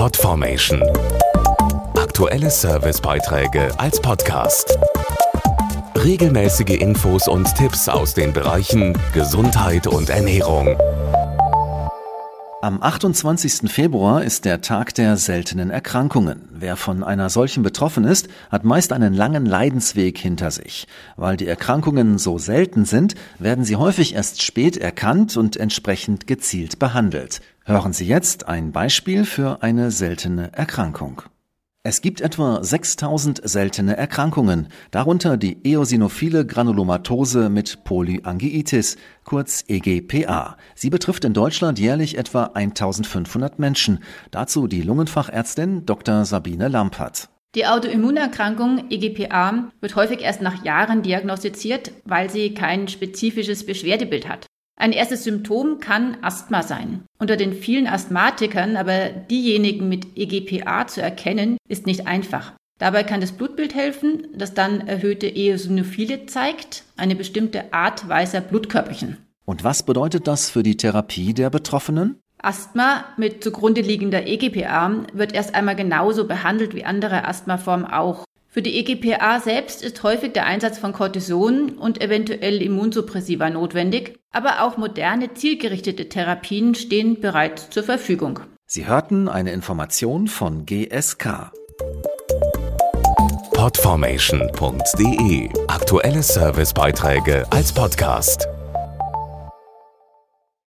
Podformation. Aktuelle Servicebeiträge als Podcast. Regelmäßige Infos und Tipps aus den Bereichen Gesundheit und Ernährung. Am 28. Februar ist der Tag der seltenen Erkrankungen. Wer von einer solchen betroffen ist, hat meist einen langen Leidensweg hinter sich. Weil die Erkrankungen so selten sind, werden sie häufig erst spät erkannt und entsprechend gezielt behandelt. Hören Sie jetzt ein Beispiel für eine seltene Erkrankung. Es gibt etwa 6000 seltene Erkrankungen, darunter die eosinophile Granulomatose mit Polyangiitis, kurz EGPA. Sie betrifft in Deutschland jährlich etwa 1500 Menschen. Dazu die Lungenfachärztin Dr. Sabine Lampert. Die Autoimmunerkrankung EGPA wird häufig erst nach Jahren diagnostiziert, weil sie kein spezifisches Beschwerdebild hat. Ein erstes Symptom kann Asthma sein. Unter den vielen Asthmatikern aber diejenigen mit EGPA zu erkennen, ist nicht einfach. Dabei kann das Blutbild helfen, das dann erhöhte Eosinophile zeigt, eine bestimmte Art weißer Blutkörperchen. Und was bedeutet das für die Therapie der Betroffenen? Asthma mit zugrunde liegender EGPA wird erst einmal genauso behandelt wie andere Asthmaformen auch. Für die EGPA selbst ist häufig der Einsatz von Cortison und eventuell Immunsuppressiva notwendig, aber auch moderne zielgerichtete Therapien stehen bereits zur Verfügung. Sie hörten eine Information von GSK. Podformation.de Aktuelle Servicebeiträge als Podcast.